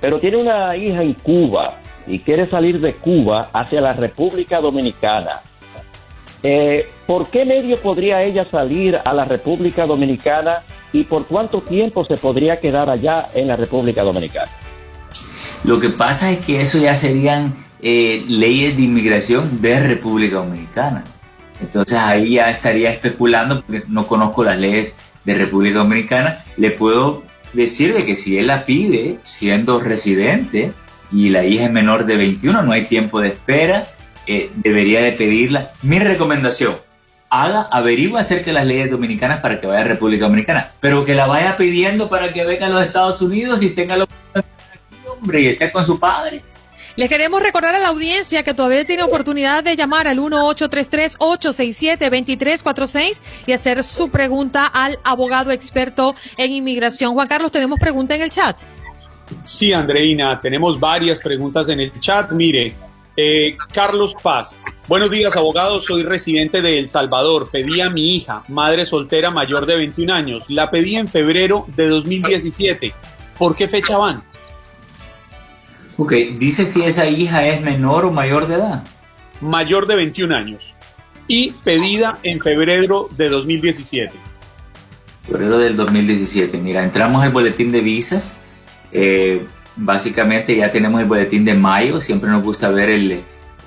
pero tiene una hija en Cuba y quiere salir de Cuba hacia la República Dominicana. Eh, ¿Por qué medio podría ella salir a la República Dominicana y por cuánto tiempo se podría quedar allá en la República Dominicana? Lo que pasa es que eso ya serían eh, leyes de inmigración de República Dominicana. Entonces ahí ya estaría especulando porque no conozco las leyes de República Dominicana. Le puedo decir de que si él la pide siendo residente y la hija es menor de 21, no hay tiempo de espera, eh, debería de pedirla. Mi recomendación, haga, averigua acerca de las leyes dominicanas para que vaya a República Dominicana, pero que la vaya pidiendo para que venga a los Estados Unidos y tenga la hombre, y esté con su padre. Les queremos recordar a la audiencia que todavía tiene oportunidad de llamar al 1833-867-2346 y hacer su pregunta al abogado experto en inmigración. Juan Carlos, tenemos pregunta en el chat. Sí, Andreina, tenemos varias preguntas en el chat. Mire, eh, Carlos Paz. Buenos días, abogado. Soy residente de El Salvador. Pedí a mi hija, madre soltera mayor de 21 años. La pedí en febrero de 2017. ¿Por qué fecha van? Ok, dice si esa hija es menor o mayor de edad. Mayor de 21 años. Y pedida en febrero de 2017. Febrero del 2017. Mira, entramos al boletín de visas. Eh, básicamente ya tenemos el boletín de mayo. Siempre nos gusta ver el,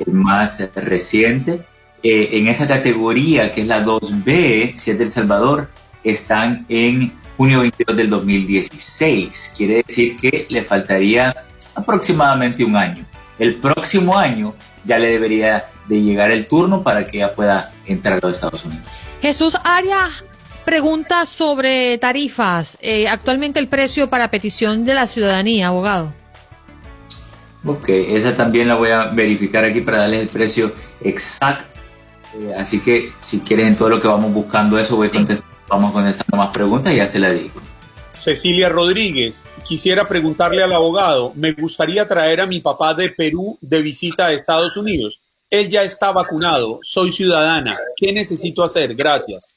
más reciente. Eh, en esa categoría, que es la 2B, si es del Salvador, están en junio 22 del 2016. Quiere decir que le faltaría aproximadamente un año. El próximo año ya le debería de llegar el turno para que ella pueda entrar a los Estados Unidos. Jesús Arias pregunta sobre tarifas. Eh, actualmente el precio para petición de la ciudadanía, abogado. Ok, esa también la voy a verificar aquí para darles el precio exacto. Eh, así que si quieres en todo lo que vamos buscando eso, voy vamos contestando más preguntas y ya se la digo. Cecilia Rodríguez, quisiera preguntarle al abogado, me gustaría traer a mi papá de Perú de visita a Estados Unidos. Él ya está vacunado, soy ciudadana. ¿Qué necesito hacer? Gracias.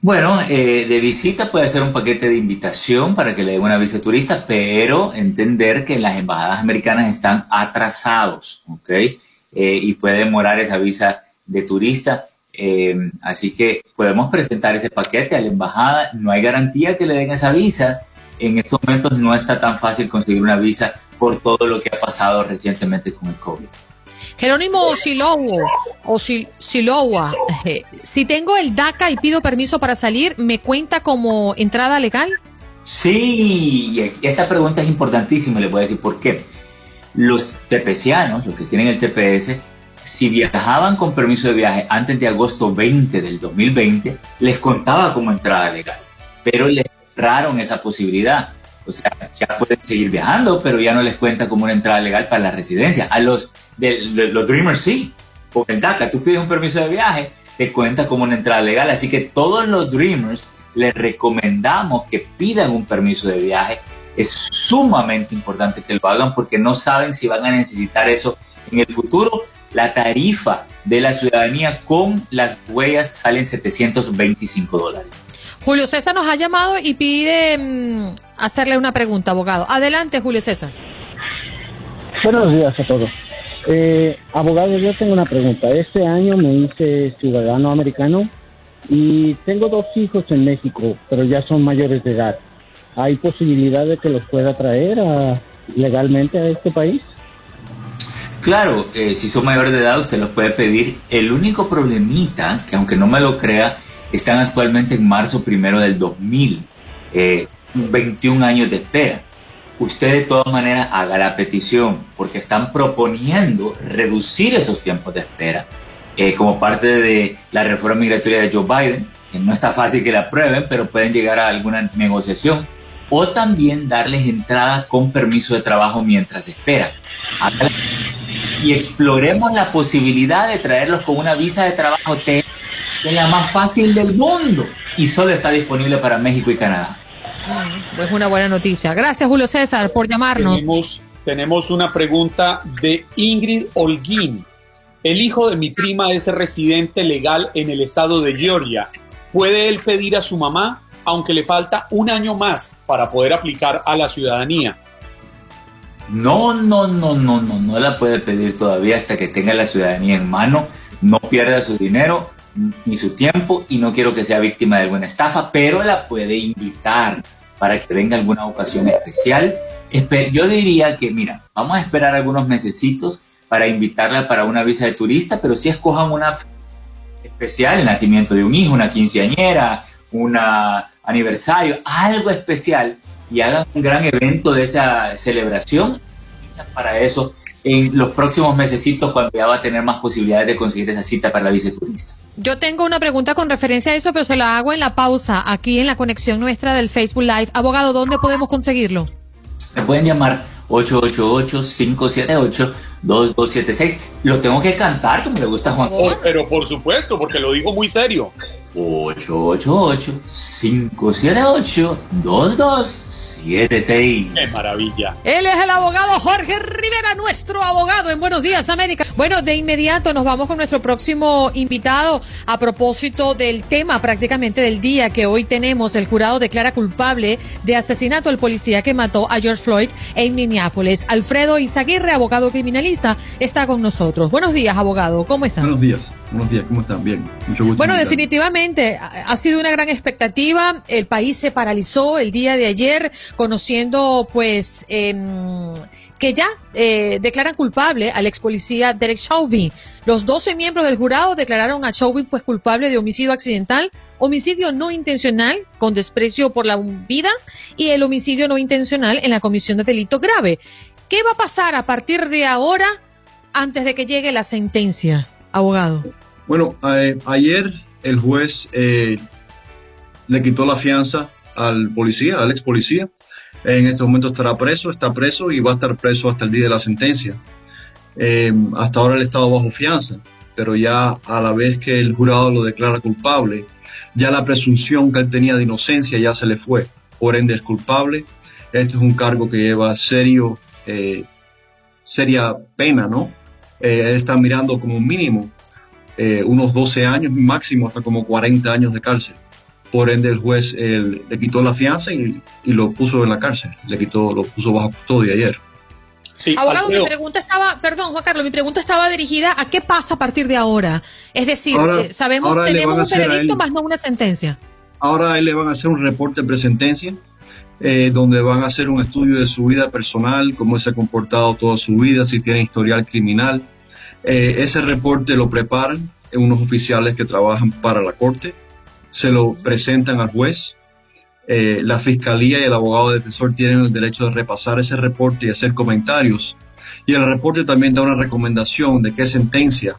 Bueno, eh, de visita puede ser un paquete de invitación para que le den una visa turista, pero entender que las embajadas americanas están atrasados, ¿ok? Eh, y puede demorar esa visa de turista. Eh, así que podemos presentar ese paquete a la embajada. No hay garantía que le den esa visa. En estos momentos no está tan fácil conseguir una visa por todo lo que ha pasado recientemente con el COVID. Jerónimo Silowo o Silowa, eh, si tengo el DACA y pido permiso para salir, ¿me cuenta como entrada legal? Sí, esta pregunta es importantísima, le voy a decir por qué. Los tepecianos, los que tienen el TPS, si viajaban con permiso de viaje antes de agosto 20 del 2020, les contaba como entrada legal. pero les cerraron esa posibilidad. O sea, ya pueden seguir viajando, pero ya no les cuenta como una entrada legal para la residencia. A los, de, los Dreamers sí. Con el DACA, tú pides un permiso de viaje, te cuenta como una entrada legal. Así que todos los Dreamers les recomendamos que pidan un permiso de viaje. Es sumamente importante que lo hagan porque no saben si van a necesitar eso en el futuro. La tarifa de la ciudadanía con las huellas salen 725 dólares. Julio César nos ha llamado y pide mm, hacerle una pregunta, abogado. Adelante, Julio César. Buenos días a todos. Eh, abogado, yo tengo una pregunta. Este año me hice ciudadano americano y tengo dos hijos en México, pero ya son mayores de edad. ¿Hay posibilidad de que los pueda traer legalmente a este país? Claro, eh, si son mayores de edad usted los puede pedir. El único problemita, que aunque no me lo crea, están actualmente en marzo primero del 2000, 21 eh, años de espera. Usted de todas maneras haga la petición porque están proponiendo reducir esos tiempos de espera eh, como parte de la reforma migratoria de Joe Biden, que no está fácil que la aprueben, pero pueden llegar a alguna negociación, o también darles entrada con permiso de trabajo mientras esperan. Y exploremos la posibilidad de traerlos con una visa de trabajo es la más fácil del mundo y solo está disponible para México y Canadá. Pues una buena noticia. Gracias Julio César por llamarnos. Tenemos, tenemos una pregunta de Ingrid Holguín. El hijo de mi prima es residente legal en el estado de Georgia. ¿Puede él pedir a su mamá, aunque le falta un año más para poder aplicar a la ciudadanía? No, no, no, no, no, no la puede pedir todavía hasta que tenga la ciudadanía en mano, no pierda su dinero ni su tiempo y no quiero que sea víctima de alguna estafa, pero la puede invitar para que venga alguna ocasión especial. Yo diría que, mira, vamos a esperar algunos mesecitos para invitarla para una visa de turista, pero si escojan una especial, el nacimiento de un hijo, una quinceañera, un aniversario, algo especial, y hagan un gran evento de esa celebración. Para eso en los próximos mesecitos cuando ya va a tener más posibilidades de conseguir esa cita para la viceturista. Yo tengo una pregunta con referencia a eso, pero se la hago en la pausa, aquí en la conexión nuestra del Facebook Live. Abogado, ¿dónde podemos conseguirlo? Me pueden llamar 888-578-2276. Lo tengo que cantar como le gusta a Juan. pero por supuesto, porque lo digo muy serio. 888-578-2276. ¡Qué maravilla! Él es el abogado Jorge Rivera, nuestro abogado en Buenos Días, América. Bueno, de inmediato nos vamos con nuestro próximo invitado a propósito del tema prácticamente del día que hoy tenemos. El jurado declara culpable de asesinato al policía que mató a George Floyd en Minneapolis. Alfredo Izaguirre, abogado criminalista, está con nosotros. Buenos días, abogado. ¿Cómo está? Buenos días. Buenos días, ¿cómo están? Bien, mucho gusto. Bueno, definitivamente ha sido una gran expectativa. El país se paralizó el día de ayer conociendo, pues, em, que ya eh, declaran culpable al ex policía Derek Chauvin. Los 12 miembros del jurado declararon a Chauvin pues culpable de homicidio accidental, homicidio no intencional con desprecio por la vida y el homicidio no intencional en la comisión de delito grave. ¿Qué va a pasar a partir de ahora antes de que llegue la sentencia, abogado? Bueno, ayer el juez eh, le quitó la fianza al policía, al ex policía. En este momento estará preso, está preso y va a estar preso hasta el día de la sentencia. Eh, hasta ahora él estado bajo fianza, pero ya a la vez que el jurado lo declara culpable, ya la presunción que él tenía de inocencia ya se le fue. Por ende es culpable. Este es un cargo que lleva serio, eh, seria pena, ¿no? él está mirando como mínimo eh, unos 12 años, máximo hasta como 40 años de cárcel. Por ende, el juez le quitó la fianza y, lo puso en la cárcel, le quitó, lo puso bajo custodia ayer. Sí, Abogado, mi pregunta estaba, perdón Juan Carlos, mi pregunta estaba dirigida a qué pasa a partir de ahora. Es decir, eh, sabemos, tenemos un veredicto más no una sentencia. Ahora a él le van a hacer un reporte de presentencia, eh, donde van a hacer un estudio de su vida personal, cómo se ha comportado toda su vida, si tiene historial criminal, eh, ese reporte lo preparan unos oficiales que trabajan para la corte, se lo presentan al juez. Eh, la fiscalía y el abogado defensor tienen el derecho de repasar ese reporte y hacer comentarios. Y el reporte también da una recomendación de qué sentencia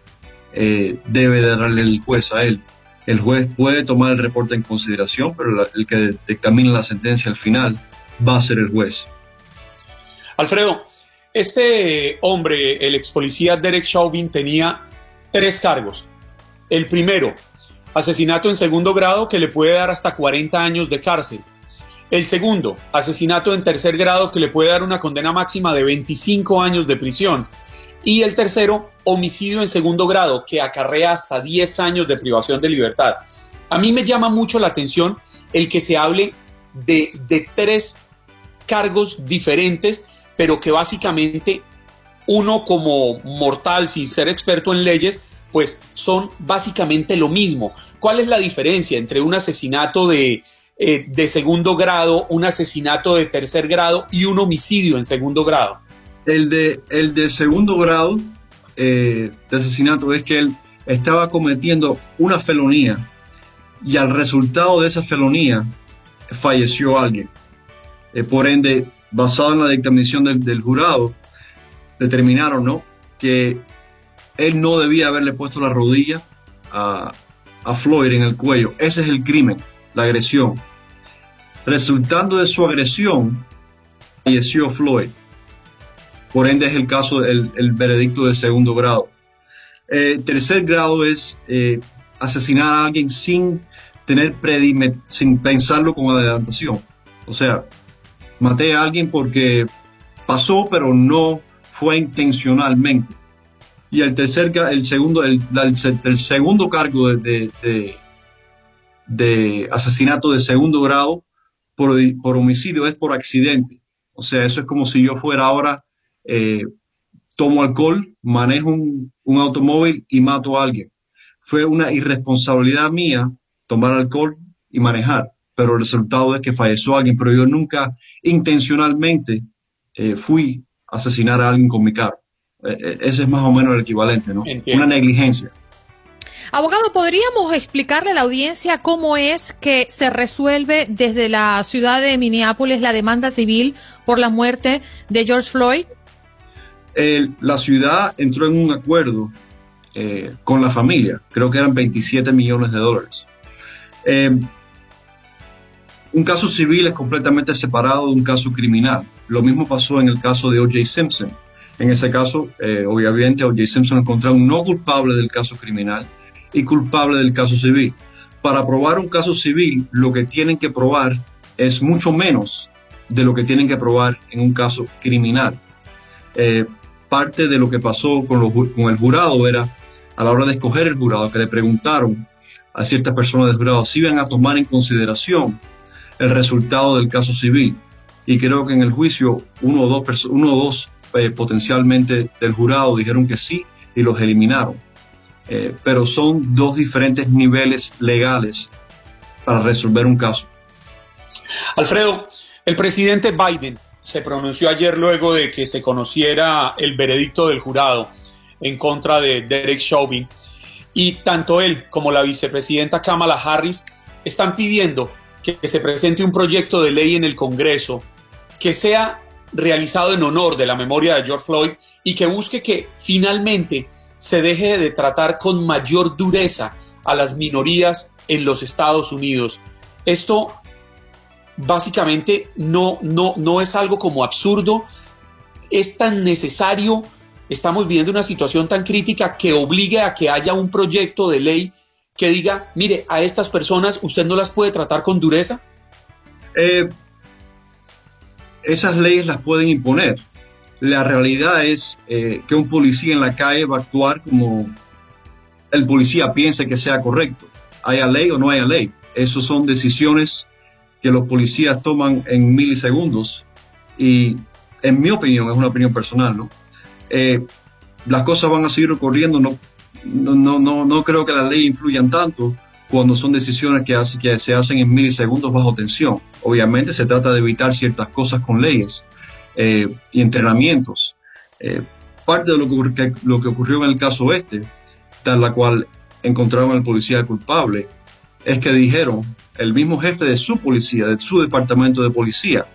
eh, debe darle el juez a él. el juez puede tomar el reporte en consideración, pero el que dictamina la sentencia al final va a ser el juez. Alfredo, este hombre, el ex policía Derek Chauvin, tenía tres cargos. El primero, asesinato en segundo grado que le puede dar hasta 40 años de cárcel. El segundo, asesinato en tercer grado que le puede dar una condena máxima de 25 años de prisión. Y el tercero, homicidio en segundo grado que acarrea hasta 10 años de privación de libertad. A mí me llama mucho la atención el que se hable de, de tres cargos diferentes, pero que básicamente uno como mortal, sin ser experto en leyes, pues son básicamente lo mismo. ¿Cuál es la diferencia entre un asesinato de, eh, de segundo grado, un asesinato de tercer grado y un homicidio en segundo grado? El de, el de segundo grado eh, de asesinato es que él estaba cometiendo una felonía y al resultado de esa felonía falleció alguien. Eh, por ende, basado en la dictaminación del, del jurado, determinaron ¿no? que él no debía haberle puesto la rodilla a, Floyd en el cuello. Ese es el crimen, la agresión. Resultando de su agresión, falleció Floyd. Por ende es el caso del el veredicto de segundo grado. Eh, tercer grado es eh, asesinar a alguien sin tener sin pensarlo con adelantación. O sea, maté a alguien porque pasó, pero no fue intencionalmente y el tercer el segundo el, segundo cargo de, de, asesinato de segundo grado por, por, homicidio es por accidente. O sea eso es como si yo fuera ahora eh, tomo alcohol manejo un, un, automóvil y mato a alguien. Fue una irresponsabilidad mía tomar alcohol y manejar pero el resultado es que falleció alguien pero yo nunca intencionalmente eh, fui a asesinar a alguien con mi carro ese es más o menos el equivalente, ¿no? Una negligencia. Abogado, ¿podríamos explicarle a la audiencia cómo es que se resuelve desde la ciudad de Minneapolis la demanda civil por la muerte de George Floyd? la ciudad entró en un acuerdo eh, con la familia, creo que eran 27 millones de dólares. un caso civil es completamente separado de un caso criminal. Lo mismo pasó en el caso de O.J. Simpson. En ese caso, eh, obviamente, O.J. Simpson encontró un no culpable del caso criminal y culpable del caso civil. Para probar un caso civil, lo que tienen que probar es mucho menos de lo que tienen que probar en un caso criminal. Eh, parte de lo que pasó con, con, el jurado era, a la hora de escoger el jurado, que le preguntaron a ciertas personas del jurado si iban a tomar en consideración el resultado del caso civil. Y creo que en el juicio uno o dos, uno o dos eh, potencialmente del jurado dijeron que sí y los eliminaron. Eh, pero son dos diferentes niveles legales para resolver un caso. Alfredo, el presidente Biden se pronunció ayer luego de que se conociera el veredicto del jurado en contra de Derek Chauvin y tanto él como la vicepresidenta Kamala Harris están pidiendo que se presente un proyecto de ley en el Congreso que sea realizado en honor de la memoria de George Floyd y que busque que finalmente se deje de tratar con mayor dureza a las minorías en los Estados Unidos. Esto básicamente no, no, no es algo como absurdo, es tan necesario, estamos viviendo una situación tan crítica que obligue a que haya un proyecto de ley que diga, mire, a estas personas usted no las puede tratar con dureza. Eh, esas leyes las pueden imponer. La realidad es eh, que un policía en la calle va a actuar como el policía piense que sea correcto, haya ley o no haya ley. Esas son decisiones que los policías toman en milisegundos y en mi opinión, es una opinión personal, ¿no? Eh, las cosas van a seguir ocurriendo, no, no, no, no creo que las leyes influyan tanto, cuando son decisiones que, que se hacen en milisegundos bajo tensión. Obviamente se trata de evitar ciertas cosas con leyes eh, y entrenamientos. Eh, parte de lo que, ocurrió en el caso este, tal la cual encontraron al policía culpable, es que dijeron, el mismo jefe de su policía, de su departamento de policía,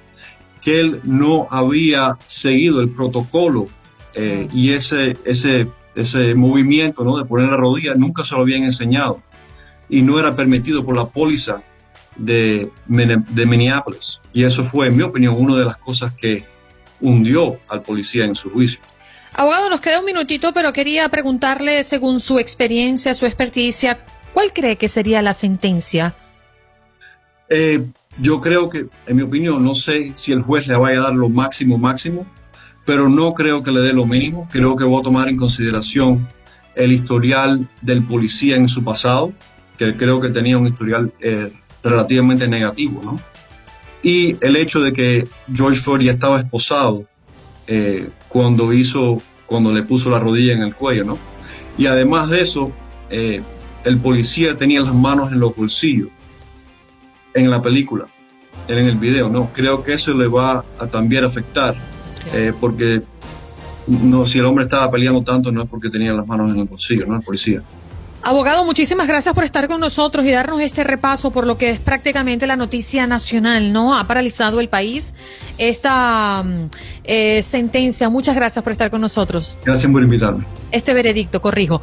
que él no había seguido el protocolo eh, y ese, ese, ese movimiento de poner la rodilla nunca se lo habían enseñado y no era permitido por la póliza de, de Minneapolis. Y eso fue, en mi opinión, una de las cosas que hundió al policía en su juicio. Abogado, nos queda un minutito, pero quería preguntarle, según su experiencia, su experticia, ¿cuál cree que sería la sentencia? Eh, yo creo que, en mi opinión, no sé si el juez le vaya a dar lo máximo, máximo, pero no creo que le dé lo mínimo. Creo que voy a tomar en consideración el historial del policía en su pasado, que creo que tenía un historial eh, relativamente negativo, ¿no? Y el hecho de que George Floyd ya estaba esposado eh, cuando hizo, cuando le puso la rodilla en el cuello, ¿no? Y además de eso, eh, el policía tenía las manos en los bolsillos en la película, en el video, ¿no? Creo que eso le va a también afectar, eh, porque no, si el hombre estaba peleando tanto no es porque tenía las manos en el bolsillo, ¿no? El policía. Abogado, muchísimas gracias por estar con nosotros y darnos este repaso por lo que es prácticamente la noticia nacional, ¿no? Ha paralizado el país esta mm, eh, sentencia. Muchas gracias por estar con nosotros. Gracias por invitarme. Este veredicto, corrijo.